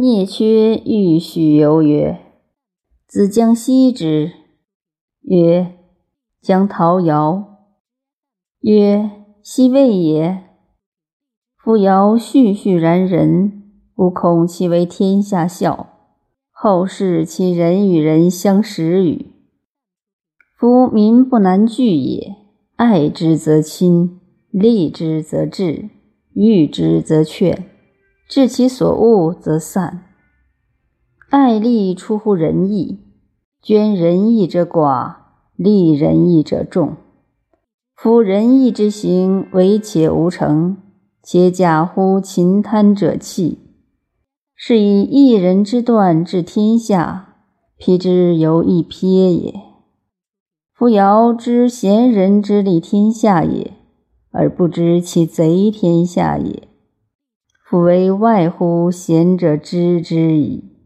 聂缺欲许由曰：“子将息之。”曰：“将陶尧。”曰：“昔未也。”夫尧旭旭然人，吾恐其为天下笑。后世其人与人相识与？夫民不难聚也。爱之则亲，利之则治，欲之则劝。治其所恶则散。爱利出乎仁义，捐仁义者寡，利仁义者众。夫仁义之行，为且无成，且假乎勤贪者弃。是以一人之断治天下，辟之犹一瞥也。夫尧知贤人之利天下也，而不知其贼天下也。夫为外乎贤者知之矣。